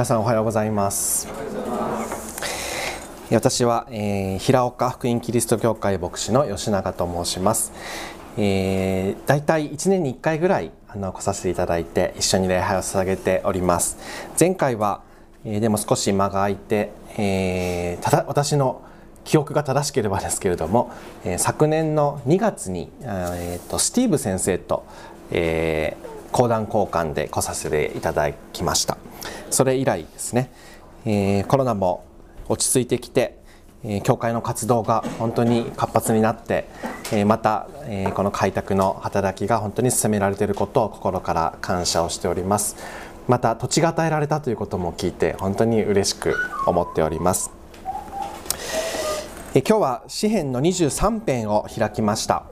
皆さんおはようございます。私は、えー、平岡福音キリスト教会牧師の吉永と申します、えー、大体1年に1回ぐらいあの来させていただいて一緒に礼拝を捧げております。前回は、えー、でも少し間が空いて、えー、ただ私の記憶が正しければですけれども、えー、昨年の2月に、えーと、とスティーブ先生と、えー、講談交換で来させていただきました。それ以来ですね、えー、コロナも落ち着いてきて、えー、教会の活動が本当に活発になって、えー、また、えー、この開拓の働きが本当に進められていることを心から感謝をしております。また土地が与えられたということも聞いて本当に嬉しく思っております。え今日は詩編の23編を開きました、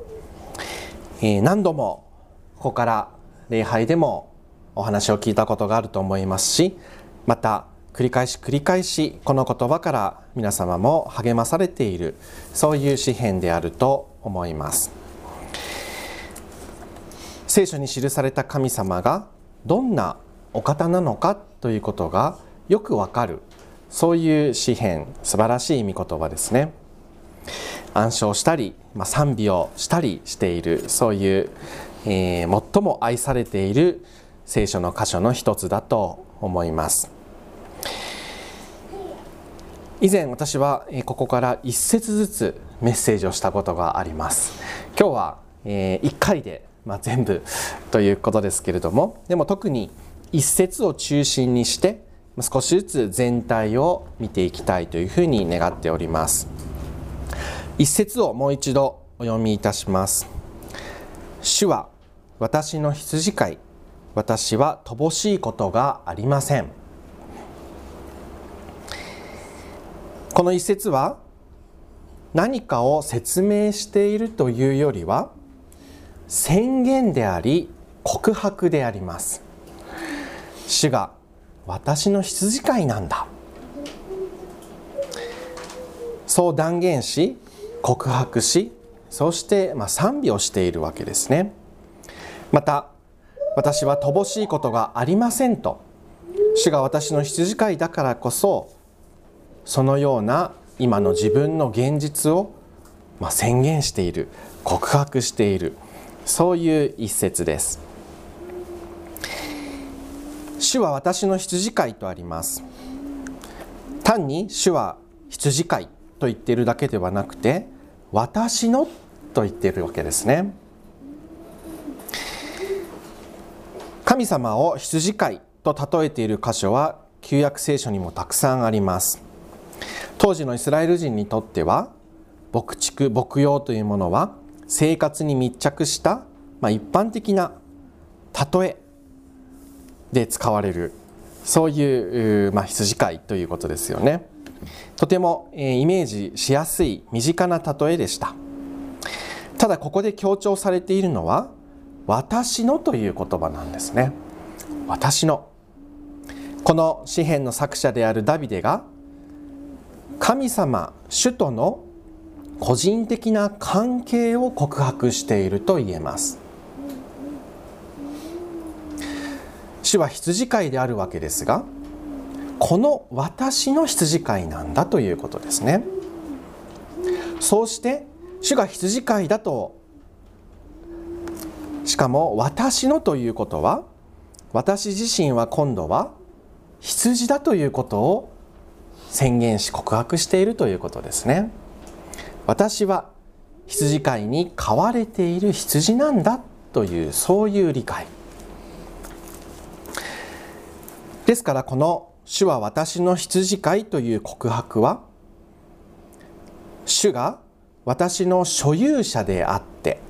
え、何度もここから礼拝でもお話を聞いたことがあると思いますしまた繰り返し繰り返しこの言葉から皆様も励まされているそういう詩篇であると思います。聖書に記された神様がどんなお方なのかということがよくわかるそういう詩篇素晴らしい御言葉ですね。暗唱したり、まあ、賛美をしたりしているそういうえー、最も愛されている聖書の箇所の一つだと思います。以前私はここから一節ずつメッセージをしたことがあります。今日は1回で、まあ、全部ということですけれどもでも特に一節を中心にして少しずつ全体を見ていきたいというふうに願っております。一節をもう一度お読みいたします。主は私の羊飼い。私は乏しいことがありません。この一節は何かを説明しているというよりは宣言であり告白であります。主が私の羊飼いなんだ。そう断言し告白しそしてま賛美をしているわけですね。また私は乏しいことがありませんと。主が私の羊飼いだからこそそのような今の自分の現実をま宣言している告白しているそういう一節です。主は私の羊飼いとあります。単に主は羊飼いと言っているだけではなくて私のと言っているわけですね。神様を羊飼いと例えている箇所は旧約聖書にもたくさんあります。当時のイスラエル人にとっては牧畜牧羊というものは生活に密着した、まあ、一般的な例えで使われるそういう、まあ、羊飼いということですよね。とても、えー、イメージしやすい身近な例えでした。ただここで強調されているのは私のという言葉なんですね。私の。この詩篇の作者であるダビデが神様主との個人的な関係を告白していると言えます。主は羊飼いであるわけですがこの私の羊飼いなんだということですね。そうして主が羊飼いだとしかも私のということは私自身は今度は羊だということを宣言し告白しているということですね。私は羊飼いに飼われている羊なんだというそういう理解。ですからこの主は私の羊飼いという告白は主が私の所有者であって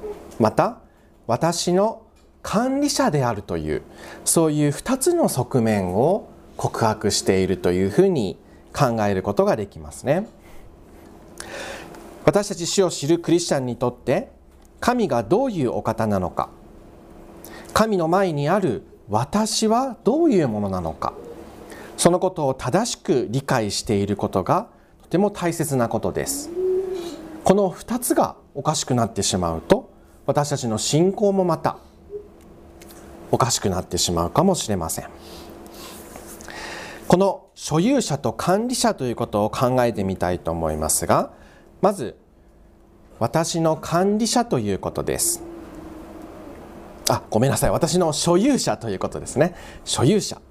また私の管理者であるというそういう2つの側面を告白しているというふうに考えることができますね。私たち主を知るクリスチャンにとって神がどういうお方なのか神の前にある私はどういうものなのかそのことを正しく理解していることがとても大切なことです。この2つがおかしくなってしまうと私たちの信仰もまたおかしくなってしまうかもしれません。この所有者と管理者ということを考えてみたいと思いますがまず私の管理者ということです。あごめんなさい。私の所有者ということですね。所有者。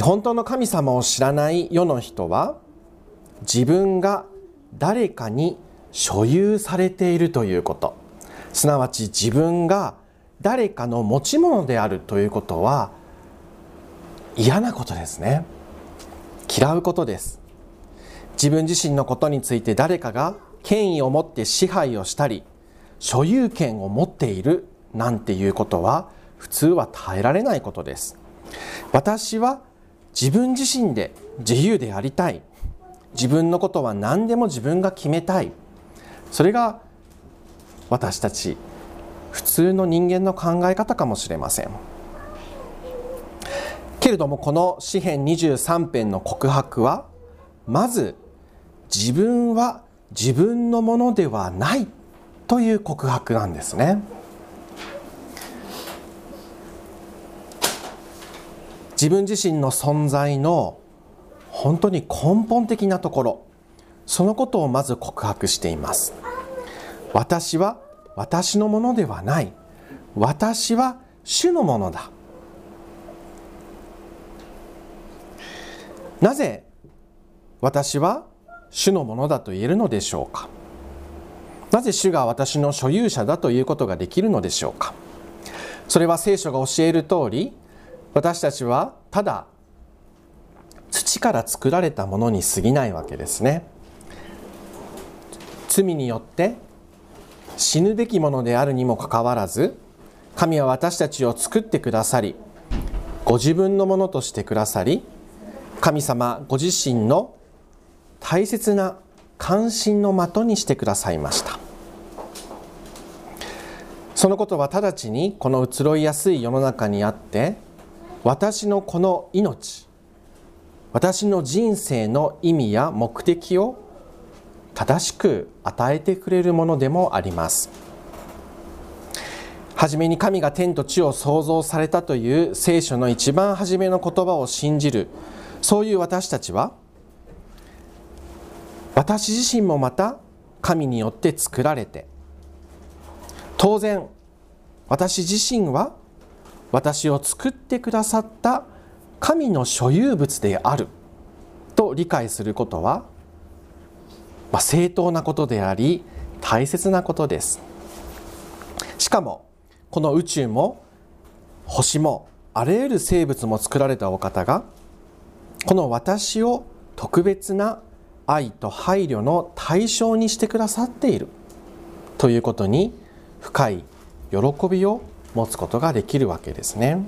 本当の神様を知らない世の人は自分が誰かに所有されているということ。すなわち自分が誰かの持ち物であるということは嫌なことですね。嫌うことです。自分自身のことについて誰かが権威を持って支配をしたり所有権を持っているなんていうことは普通は耐えられないことです。私は自分自身で自由でありたい。自分のことは何でも自分が決めたい。それが私たち普通の人間の考え方かもしれません。けれどもこの詩編23編の告白はまず自分は自分のものではないという告白なんですね。自分自身の存在の本当に根本的なところそのことをまず告白しています。私は私のものではない。私は主のものだ。なぜ私は主のものだと言えるのでしょうか？なぜ主が私の所有者だということができるのでしょうか？それは聖書が教える通り私たちはただ土から作られたものに過ぎないわけですね。罪によって死ぬべきものであるにもかかわらず神は私たちを作ってくださりご自分のものとしてくださり神様ご自身の大切な関心の的にしてくださいました。そのことは直ちにこの移ろいやすい世の中にあって私のこの命私の人生の意味や目的を正しく与えてくれるものでもあります。はじめに神が天と地を創造されたという聖書の一番初めの言葉を信じる。そういう私たちは私自身もまた神によって作られて当然私自身は私を作ってくださった神の所有物であると理解することは、まあ、正当なことであり大切なことですしかもこの宇宙も星もあらゆる生物も作られたお方がこの私を特別な愛と配慮の対象にしてくださっているということに深い喜びを持つことができるわけですね。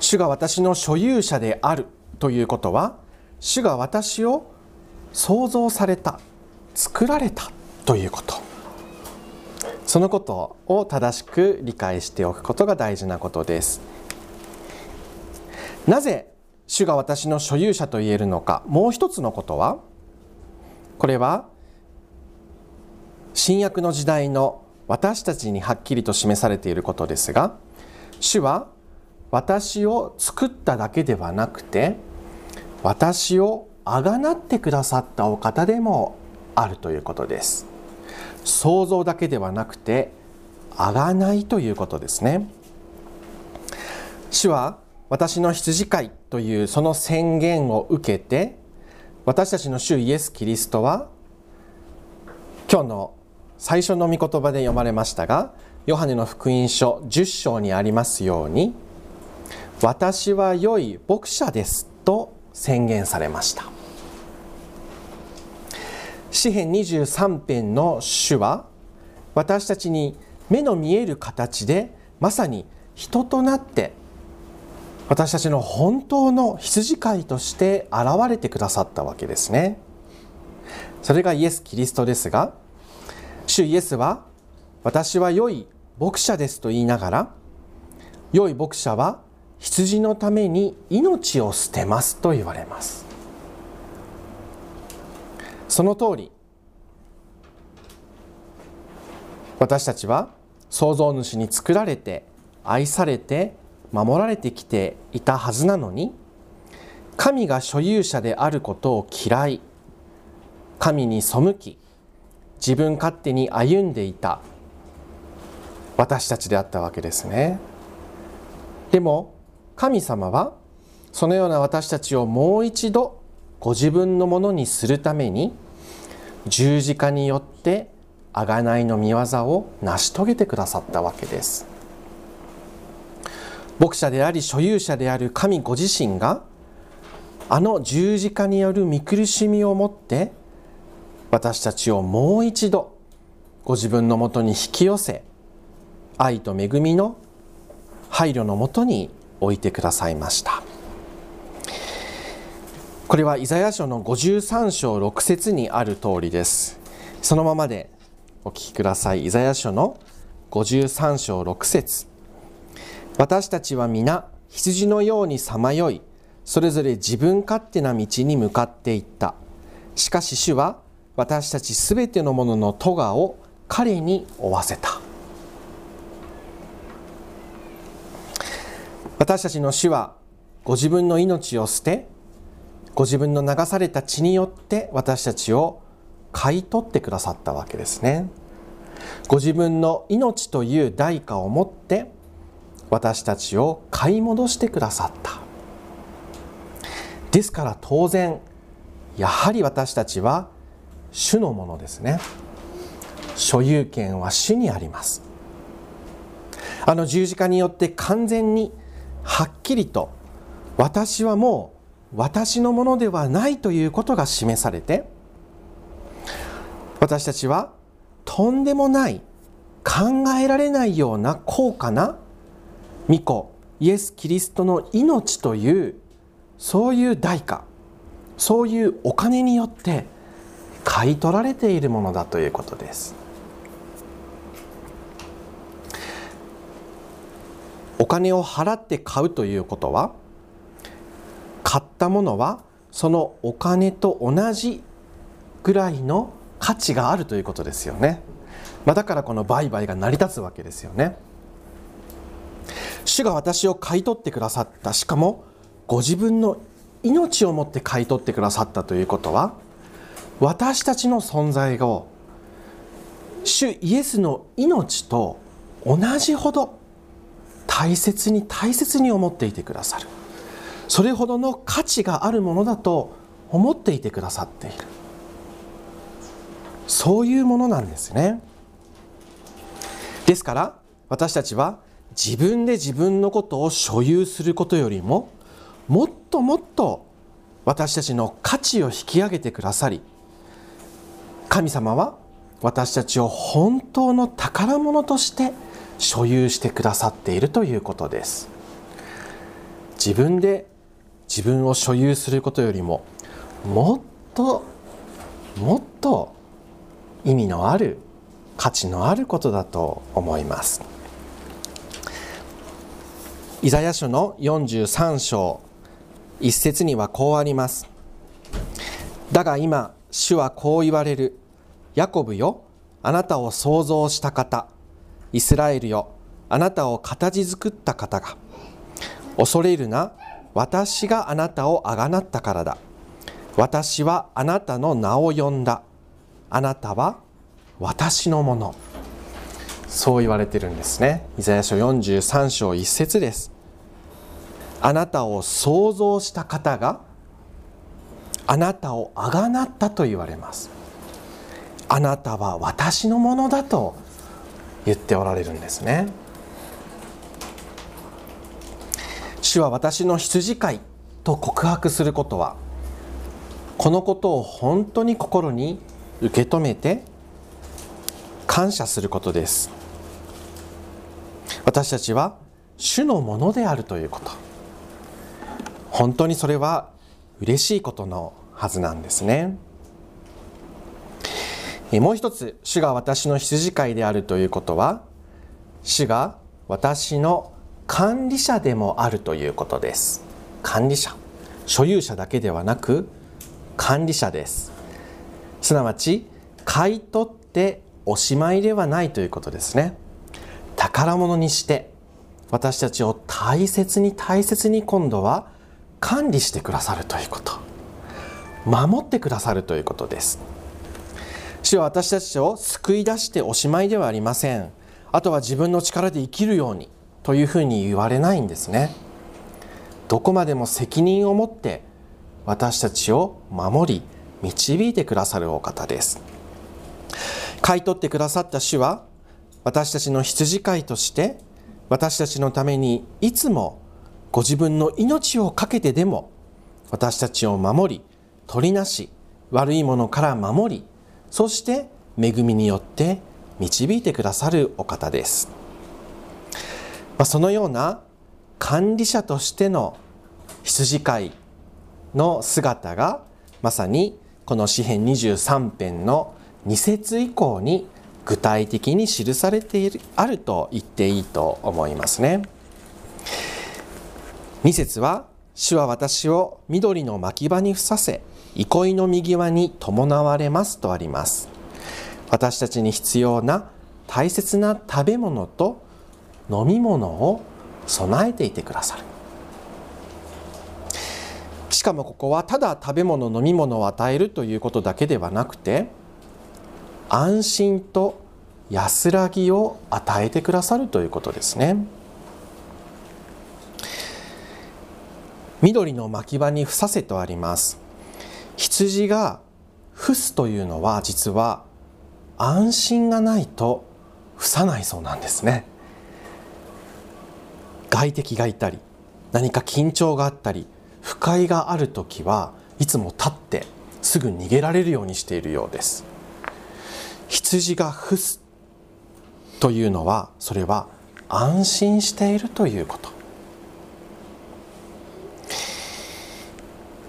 主が私の所有者であるということは主が私を創造された作られたということ。そのことを正しく理解しておくことが大事なことです。なぜ主が私の所有者と言えるのか。もう一つのことはこれは新約の時代の私たちにはっきりと示されていることですが主は私を作っただけではなくて私をあがなってくださったお方でもあるということです。想像だけではなくてあがないということですね。主は私の羊飼いというその宣言を受けて私たちの主イエス・キリストは今日の最初の御言葉で読まれましたがヨハネの福音書10章にありますように私は良い牧者ですと宣言されました。詩編23編の主は私たちに目の見える形でまさに人となって私たちの本当の羊飼いとして現れてくださったわけですね。それがイエス・キリストですが主イエスは私は良い牧者ですと言いながら良い牧者は羊のために命を捨てますと言われます。その通り。私たちは創造主に作られて愛されて守られてきていたはずなのに神が所有者であることを嫌い神に背き自分勝手に歩んでいた私たちであったわけですね。でも神様はそのような私たちをもう一度ご自分のものにするために十字架によって贖いの御業を成し遂げてくださったわけです。牧者であり所有者である神ご自身があの十字架による見苦しみをもって私たちをもう一度ご自分のもとに引き寄せ愛と恵みの配慮のもとに置いてくださいました。これはイザヤ書の53章6節にある通りです。そのままでお聞きください。イザヤ書の53章6節。私たちは皆羊のようにさまよいそれぞれ自分勝手な道に向かっていった。しかし主は私たちすべてのものの咎を彼に負わせた。私たちの主はご自分の命を捨てご自分の流された血によって私たちを買い取ってくださったわけですね。ご自分の命という代価を持って私たちを買い戻してくださった。ですから当然やはり私たちは主のものですね。所有権は主にあります。あの十字架によって完全にはっきりと私はもう私のものではないということが示されて私たちはとんでもない考えられないような高価な御子イエス・キリストの命というそういう代価そういうお金によって買い取られているものだということです。お金を払って買うということは買ったものはそのお金と同じぐらいの価値があるということですよね、まあ、だからこの売買が成り立つわけですよね。主が私を買い取ってくださったしかもご自分の命をもって買い取ってくださったということは私たちの存在を主イエスの命と同じほど大切に大切に思っていてくださる。それほどの価値があるものだと思っていてくださっている。そういうものなんですね。ですから私たちは自分で自分のことを所有することよりももっともっと私たちの価値を引き上げてくださり神様は私たちを本当の宝物として所有してくださっているということです。自分で自分を所有することよりももっともっと意味のある価値のあることだと思いますイザヤ書の43章一節にはこうありますだが今主はこう言われる。ヤコブよ、あなたを創造した方。イスラエルよ、あなたを形作った方が。恐れるな、私があなたをあがなったからだ。私はあなたの名を呼んだ。あなたは私のもの。そう言われてるんですね。イザヤ書43章1節です。あなたを創造した方があなたをあがなったと言われますあなたは私のものだと言っておられるんですね主は私の羊飼いと告白することはこのことを本当に心に受け止めて感謝することです。私たちは主のものであるということ。本当にそれは嬉しいことのはずなんですね。もう一つ主が私の羊飼いであるということは主が私の管理者でもあるということです。管理者。所有者だけではなく管理者です。すなわち買い取っておしまいではないということですね。宝物にして私たちを大切に大切に今度は管理してくださるということ。守ってくださるということです。主は私たちを救い出しておしまいではありません。あとは自分の力で生きるように。というふうに言われないんですね。どこまでも責任を持って私たちを守り導いてくださるお方です。買い取ってくださった主は私たちの羊飼いとして私たちのためにいつもご自分の命を懸けてでも私たちを守り取りなし悪いものから守りそして恵みによって導いてくださるお方です、まあ、そのような管理者としての羊飼いの姿がまさにこの詩編23編の2節以降に具体的に記されているあると言っていいと思いますね。2節は主は私を緑の牧場にふさせ憩いの右輪に伴われますとあります。私たちに必要な大切な食べ物と飲み物を備えていてくださる。しかもここはただ食べ物飲み物を与えるということだけではなくて安心と安らぎを与えてくださるということですね。緑の牧場にふさせとあります。羊が伏すというのは実は安心がないと伏さないそうなんですね。外敵がいたり何か緊張があったり不快がある時はいつも立ってすぐ逃げられるようにしているようです。羊が伏すというのはそれは安心しているということ。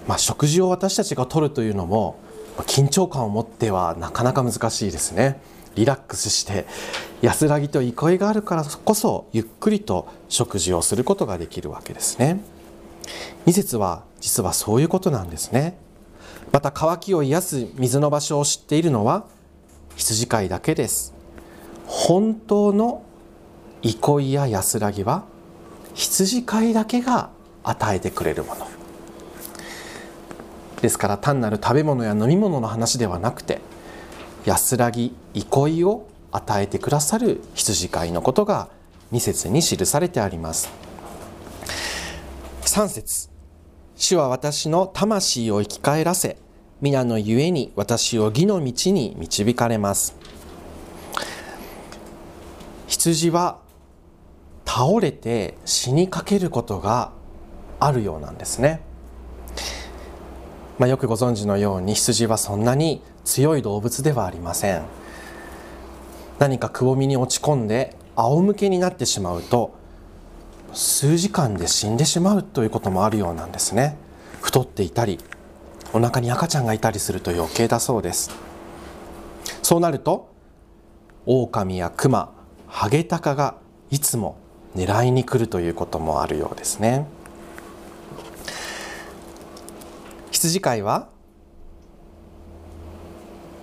まあ食事を私たちがとるというのも緊張感を持ってはなかなか難しいですね。リラックスして安らぎと憩いがあるからこそゆっくりと食事をすることができるわけですね。2節は実はそういうことなんですね。また渇きを癒す水の場所を知っているのは羊飼いだけです。本当の憩いや安らぎは羊飼いだけが与えてくれるもの。ですから単なる食べ物や飲み物の話ではなくて安らぎ憩いを与えてくださる羊飼いのことが2節に記されてあります。3節。主は私の魂を生き返らせ皆のゆえに私を義の道に導かれます。羊は倒れて死にかけることがあるようなんですね、まあ、よくご存知のように羊はそんなに強い動物ではありません。何かくぼみに落ち込んで仰向けになってしまうと数時間で死んでしまうということもあるようなんですね。太っていたりお腹に赤ちゃんがいたりすると余計だそうです。そうなると狼や熊ハゲタカがいつも狙いに来るということもあるようですね。羊飼いは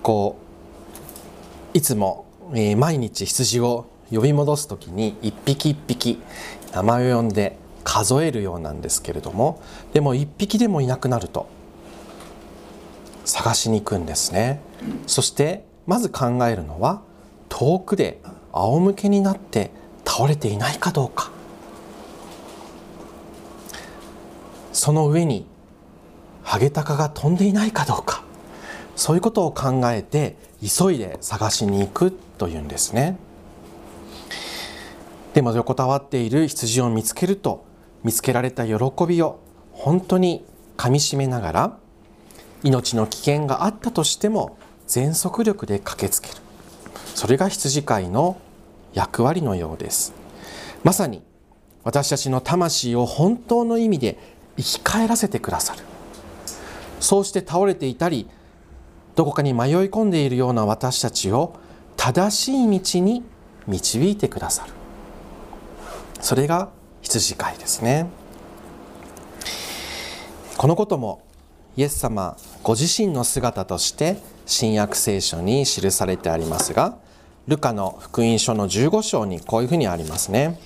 こういつも、えー、毎日羊を呼び戻す時に一匹一匹名前を呼んで数えるようなんですけれどもでも一匹でもいなくなると探しに行くんですね。そしてまず考えるのは遠くで仰向けになって倒れていないかどうか。その上にハゲタカが飛んでいないかどうか。そういうことを考えて急いで探しに行くというんですね。でも横たわっている羊を見つけると見つけられた喜びを本当にかみしめながら命の危険があったとしても全速力で駆けつける。それが羊飼いの役割のようです。まさに私たちの魂を本当の意味で生き返らせてくださる。そうして倒れていたりどこかに迷い込んでいるような私たちを正しい道に導いてくださる。それが羊飼いですね。このこともイエス様ご自身の姿として新約聖書に記されてありますがルカの福音書の15章にこういうふうにありますね。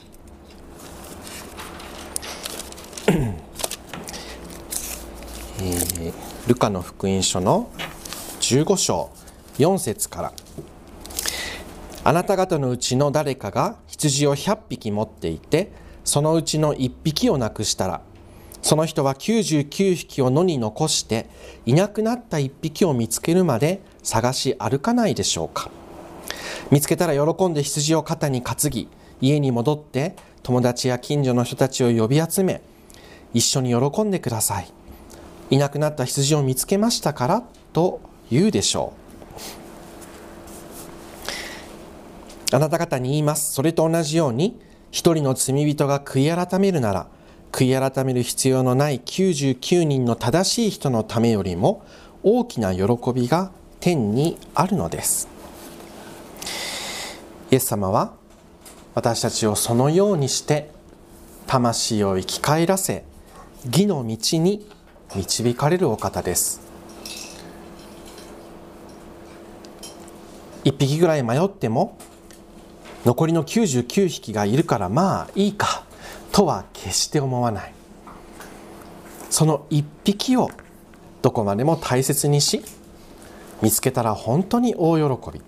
えー、ルカの福音書の15章4節から。あなた方のうちの誰かが羊を100匹持っていてそのうちの1匹をなくしたらその人は99匹を野に残していなくなった1匹を見つけるまで探し歩かないでしょうか。見つけたら喜んで羊を肩に担ぎ家に戻って友達や近所の人たちを呼び集め一緒に喜んでください。いなくなった羊を見つけましたからと言うでしょう。あなた方に言います。それと同じように一人の罪人が悔い改めるなら悔い改める必要のない99人の正しい人のためよりも大きな喜びが天にあるのです。イエス様は私たちをそのようにして魂を生き返らせ義の道に導かれるお方です。1匹ぐらい迷っても残りの99匹がいるからまあいいかとは決して思わない。その1匹をどこまでも大切にし見つけたら本当に大喜び。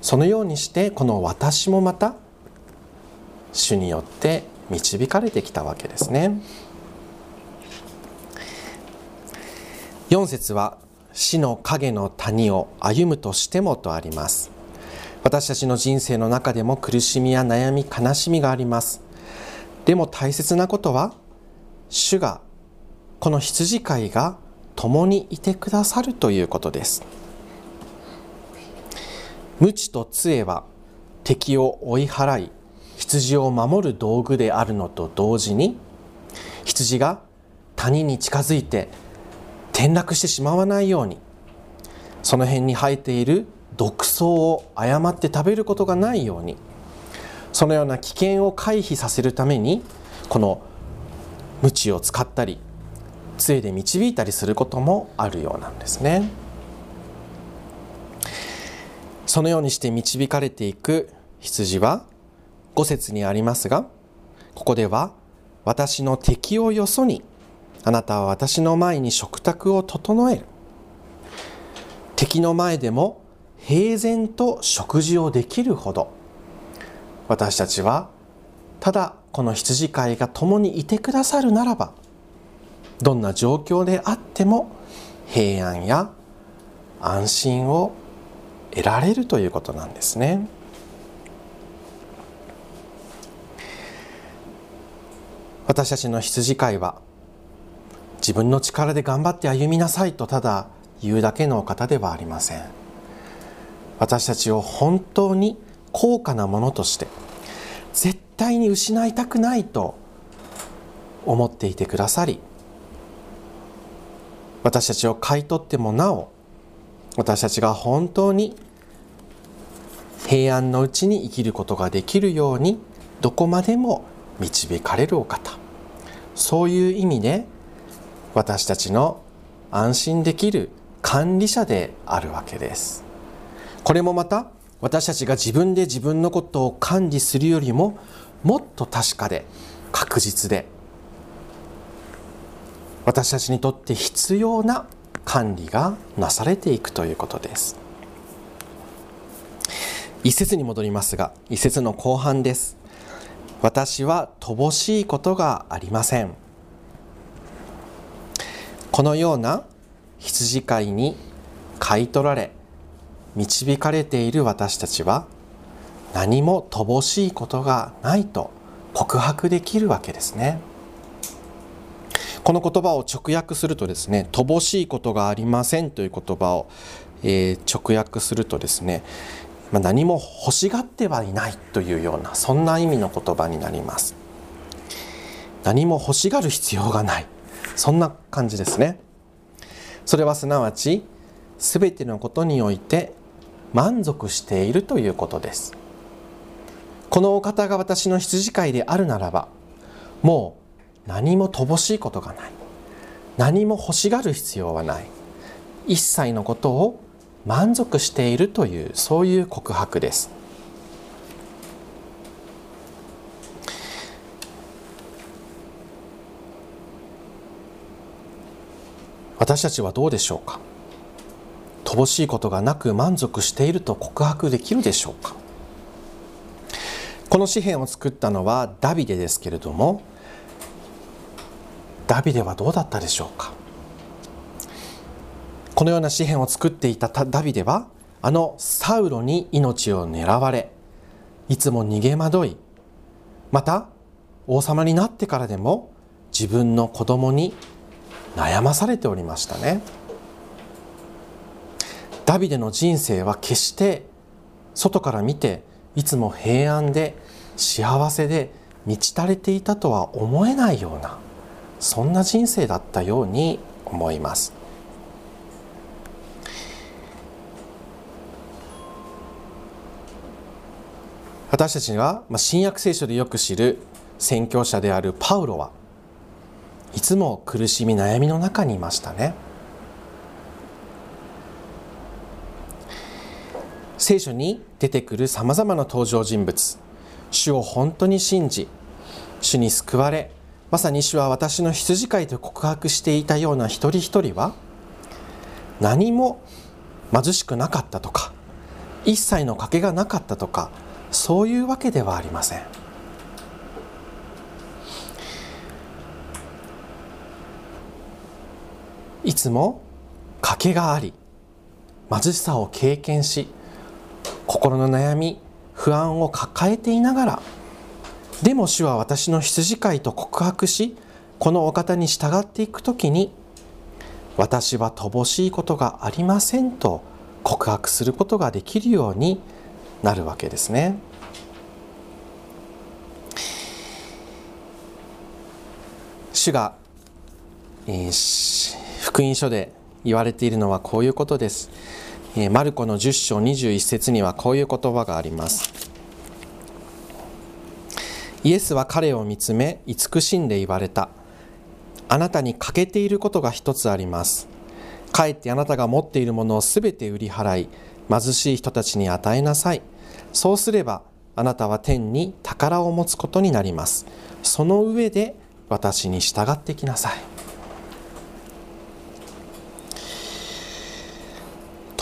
そのようにしてこの私もまた主によって導かれてきたわけですね。4節は死の影の谷を歩むとしてもとあります。私たちの人生の中でも苦しみや悩み悲しみがあります。でも大切なことは主がこの羊飼いが共にいてくださるということです。無知と杖は敵を追い払い羊を守る道具であるのと同時に羊が谷に近づいて転落してしまわないようにその辺に生えている毒草を誤って食べることがないようにそのような危険を回避させるためにこの鞭を使ったり杖で導いたりすることもあるようなんですね。そのようにして導かれていく羊は5節にありますがここでは私の敵をよそにあなたは私の前に食卓を整える敵の前でも平然と食事をできるほど私たちはただこの羊飼いが共にいてくださるならばどんな状況であっても平安や安心を得られるということなんですね。私たちの羊飼いは自分の力で頑張って歩みなさいとただ言うだけの方ではありません私たちを本当に高価なものとして絶対に失いたくないと思っていてくださり私たちを買い取ってもなお私たちが本当に平安のうちに生きることができるようにどこまでも導かれるお方。そういう意味で私たちの安心できる管理者であるわけです。これもまた私たちが自分で自分のことを管理するよりももっと確かで確実で私たちにとって必要な管理がなされていくということです。一節に戻りますが一節の後半です。私は乏しいことがありません。このような羊飼いに買い取られ導かれている私たちは何も乏しいことがないと告白できるわけですね。この言葉を直訳するとですね乏しいことがありませんという言葉を、えー、直訳するとですねまあ、何も欲しがってはいないというようなそんな意味の言葉になります。何も欲しがる必要がない。そんな感じですね。それはすなわち全てのことにおいて満足しているということです。このお方が私の羊飼いであるならばもう何も乏しいことがない。何も欲しがる必要はない。一切のことを満足しているというそういう告白です。私たちはどうでしょうか？乏しいことがなく満足していると告白できるでしょうか？この詩篇を作ったのはダビデですけれどもダビデはどうだったでしょうか？このような詩篇を作っていたダビデはあのサウロに命を狙われいつも逃げ惑いまた王様になってからでも自分の子供に悩まされておりましたね。ダビデの人生は決して外から見ていつも平安で幸せで満ち足れていたとは思えないようなそんな人生だったように思います。私たちは新約聖書でよく知る宣教者であるパウロはいつも苦しみ悩みの中にいましたね。聖書に出てくるさまざまな登場人物。主を本当に信じ主に救われまさに主は私の羊飼いと告白していたような一人一人は何も貧しくなかったとか一切の賭けがなかったとかそういうわけではありません。いつも賭けがあり貧しさを経験し心の悩み不安を抱えていながらでも主は私の羊飼いと告白しこのお方に従っていく時に私は乏しいことがありませんと告白することができるようになるわけですね。主が、えー、福音書で言われているのはこういうことです。マルコの10章21節にはこういう言葉があります。イエスは彼を見つめ慈しんで言われた。あなたに欠けていることが一つあります。かえってあなたが持っているものをすべて売り払い、貧しい人たちに与えなさい。そうすれば、あなたは天に宝を持つことになります。その上で私に従ってきなさい。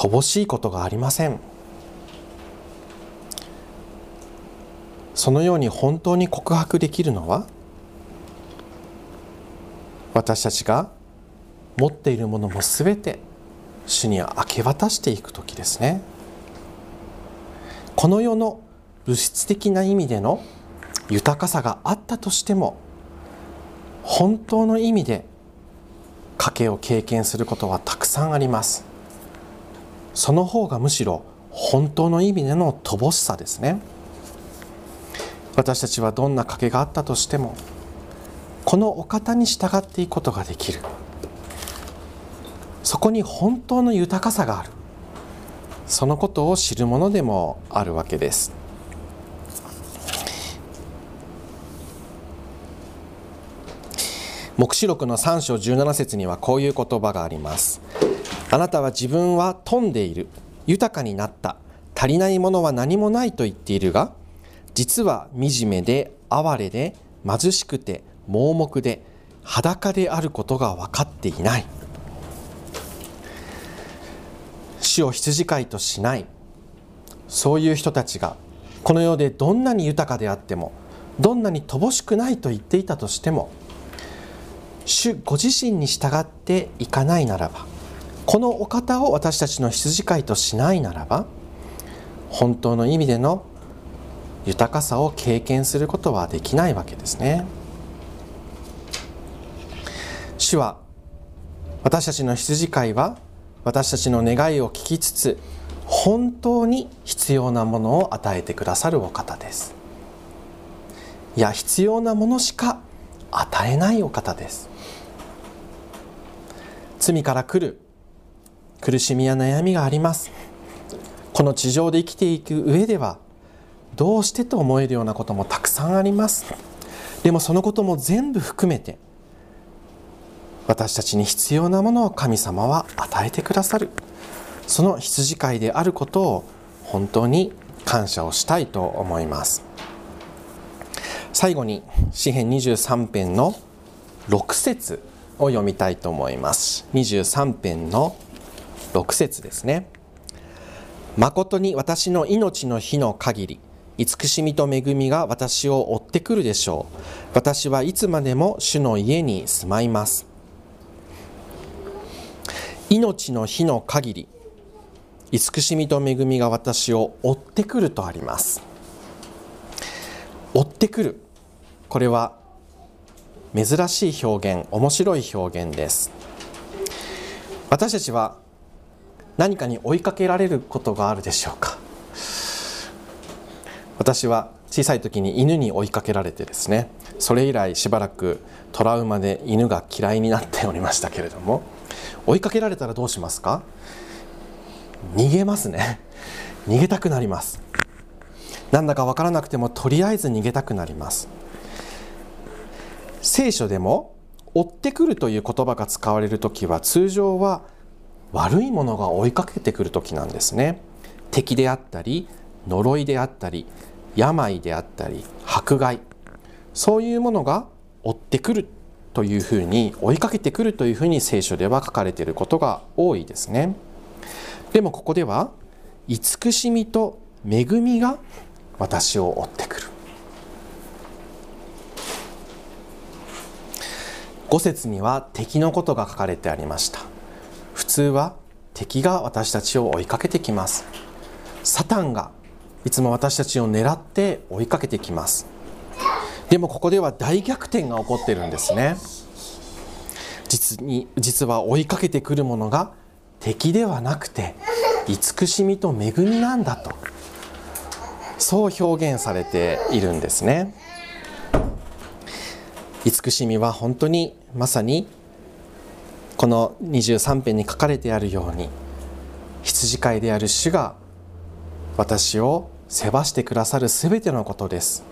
乏しいことがありません。そのように本当に告白できるのは私たちが持っているものも全て主に明け渡していく時ですねこの世の物質的な意味での豊かさがあったとしても本当の意味で賭けを経験することはたくさんありますその方がむしろ本当の意味での乏しさですね。私たちはどんな賭けがあったとしてもこのお方に従っていくことができる。そこに本当の豊かさがある。そのことを知るものでもあるわけです。黙示録の3章17節にはこういう言葉があります。あなたは自分は富んでいる。豊かになった。足りないものは何もないと言っているが実は惨めで哀れで貧しくて盲目で裸であることが分かっていない。死を羊飼いとしない。そういう人たちがこの世でどんなに豊かであってもどんなに乏しくないと言っていたとしても主ご自身に従っていかないならばこのお方を私たちの羊飼いとしないならば本当の意味での豊かさを経験することはできないわけですね。主は私たちの羊飼いは私たちの願いを聞きつつ本当に必要なものを与えてくださるお方です。いや必要なものしか与えないお方です。罪から来る苦しみや悩みがあります。この地上で生きていく上ではどうしてと思えるようなこともたくさんあります。でもそのことも全部含めて私たちに必要なものを神様は与えてくださる。その羊飼いであることを本当に感謝をしたいと思います。最後に詩編23編の6節を読みたいと思います。23編の6節ですね。誠に私の命の日の限り慈しみと恵みが私を追ってくるでしょう。私はいつまでも主の家に住まいます。命の日の限り慈しみと恵みが私を追ってくるとあります。追ってくる。これは珍しい表現面白い表現です。私たちは何かに追いかけられることがあるでしょうか？私は小さい時に犬に追いかけられてですねそれ以来しばらくトラウマで犬が嫌いになっておりましたけれども追いかけられたらどうしますか？逃げますね。逃げたくなります。なんだか分からなくてもとりあえず逃げたくなります。聖書でも追ってくるという言葉が使われる時は通常は悪いものが追いかけてくる時なんですね。敵であったり呪いであったり病であったり迫害。そういうものが追ってくるというふうに追いかけてくるというふうに聖書では書かれていることが多いですね。でもここでは慈しみと恵みが私を追ってくる。5節には敵のことが書かれてありました。普通は敵が私たちを追いかけてきます。サタンがいつも私たちを狙って追いかけてきます。でもここでは大逆転が起こってるんですね。実に実は追いかけてくるものが敵ではなくて慈しみと恵みなんだと。そう表現されているんですね。慈しみは本当にまさにこの23編に書かれてあるように羊飼いである主が私を世話してくださるすべてのことです。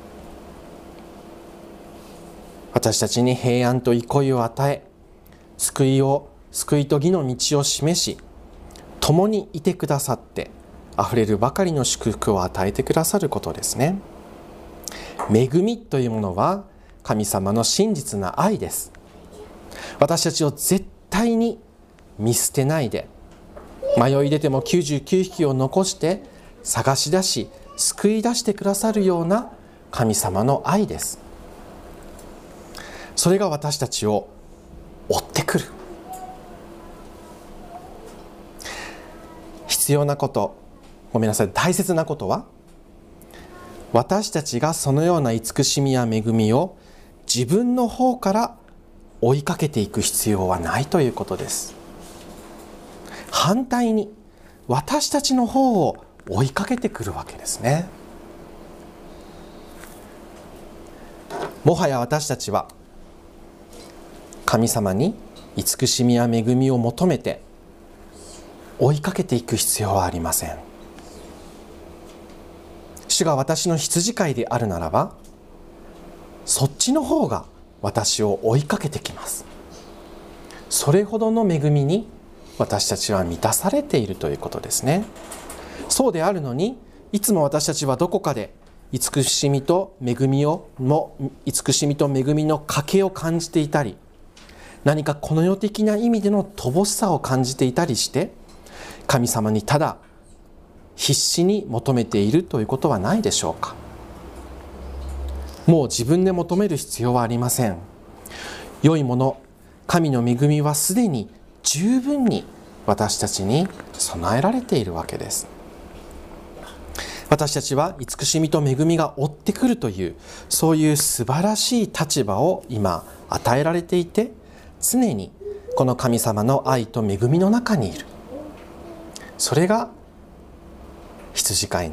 私たちに平安と憩いを与え救いを救いと義の道を示し共にいてくださってあふれるばかりの祝福を与えてくださることですね。恵みというものは神様の真実な愛です。私たちを絶対に見捨てないで。迷い出ても99匹を残して探し出し救い出してくださるような神様の愛です。それが私たちを追ってくる。必要なことごめんなさい大切なことは私たちがそのような慈しみや恵みを自分の方から追いかけていく必要はないということです。反対に私たちの方を追いかけてくるわけですね。もはや私たちは神様に慈しみや恵みを求めて追いかけていく必要はありません。主が私の羊飼いであるならばそっちの方が私を追いかけてきます。それほどの恵みに私たちは満たされているということですね。そうであるのにいつも私たちはどこかで慈しみと恵みをも慈しみと恵みの賭けを感じていたり何かこの世的な意味での乏しさを感じていたりして神様にただ必死に求めているということはないでしょうか。もう自分で求める必要はありません。良いもの神の恵みはすでに十分に私たちに備えられているわけです。私たちは慈しみと恵みが追ってくるというそういう素晴らしい立場を今与えられていて常にこの神様の愛と恵みの中にいる。それが羊飼い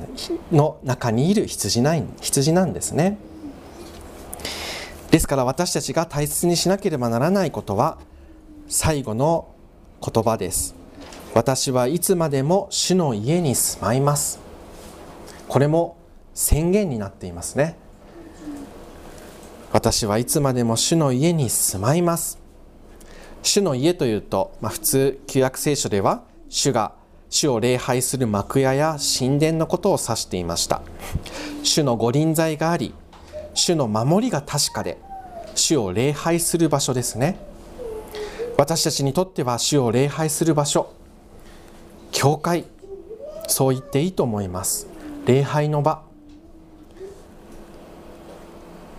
の中にいる羊ない羊なんですね。ですから私たちが大切にしなければならないことは最後の言葉です。私はいつまでも主の家に住まいます。これも宣言になっていますね。私はいつまでも主の家に住まいます。主の家というと、まあ、普通旧約聖書では主が主を礼拝する幕屋や神殿のことを指していました。主の御臨在があり主の守りが確かで主を礼拝する場所ですね。私たちにとっては主を礼拝する場所。教会。そう言っていいと思います。礼拝の場。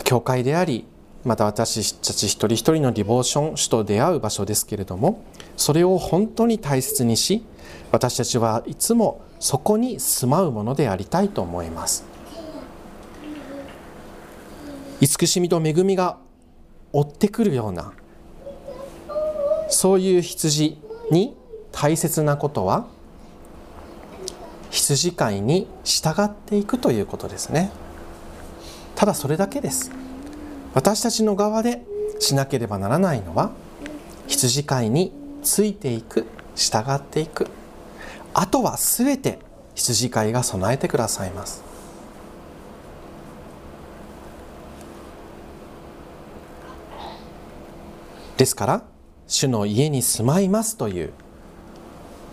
教会でありまた私たち一人一人のディボーション主と出会う場所ですけれどもそれを本当に大切にし私たちはいつもそこに住まうものでありたいと思います。慈しみと恵みが追ってくるようなそういう羊に大切なことは羊飼いに従っていくということですね。ただそれだけです。私たちの側でしなければならないのは羊飼いについていく従っていく。あとは全て羊飼いが備えてくださいます。ですから主の家に住まいますという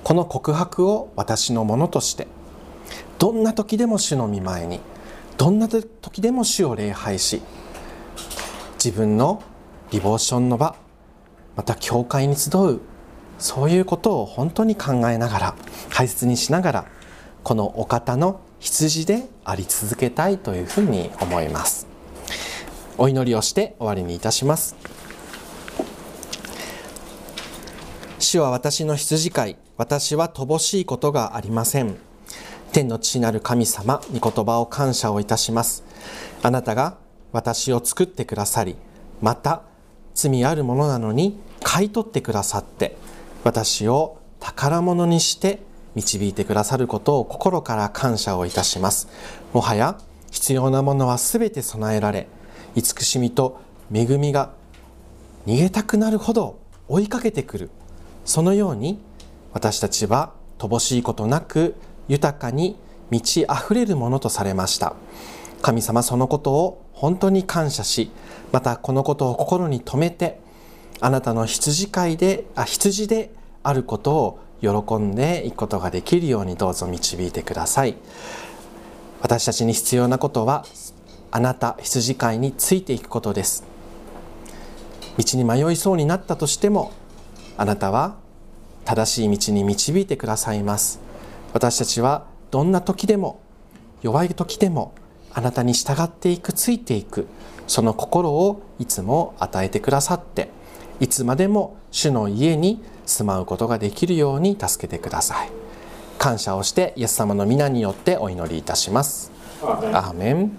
この告白を私のものとしてどんな時でも主の御前にどんな時でも主を礼拝し自分のリボーションの場また教会に集うそういうことを本当に考えながら大切にしながらこのお方の羊であり続けたいというふうに思います。お祈りをして終わりにいたします。主は私の羊飼い私は乏しいことがありません。天の父なる神様御言葉を感謝をいたします。あなたが私を作ってくださりまた罪あるものなのに買い取ってくださって私を宝物にして導いてくださることを心から感謝をいたします。もはや必要なものは全て備えられ慈しみと恵みが逃げたくなるほど追いかけてくる。そのように私たちは乏しいことなく豊かに満ち溢れるものとされました。神様そのことを本当に感謝しまたこのことを心に留めてあなたの羊飼いであ羊であることを喜んでいくことができるようにどうぞ導いてください。私たちに必要なことはあなた羊飼いについていくことです。道に迷いそうになったとしてもあなたは正しい道に導いてくださいます。私たちはどんな時でも弱い時でもあなたに従っていくついていく。その心をいつも与えてくださっていつまでも主の家に住まうことができるように助けてください。感謝をしてイエス様の皆によってお祈りいたします。アーメン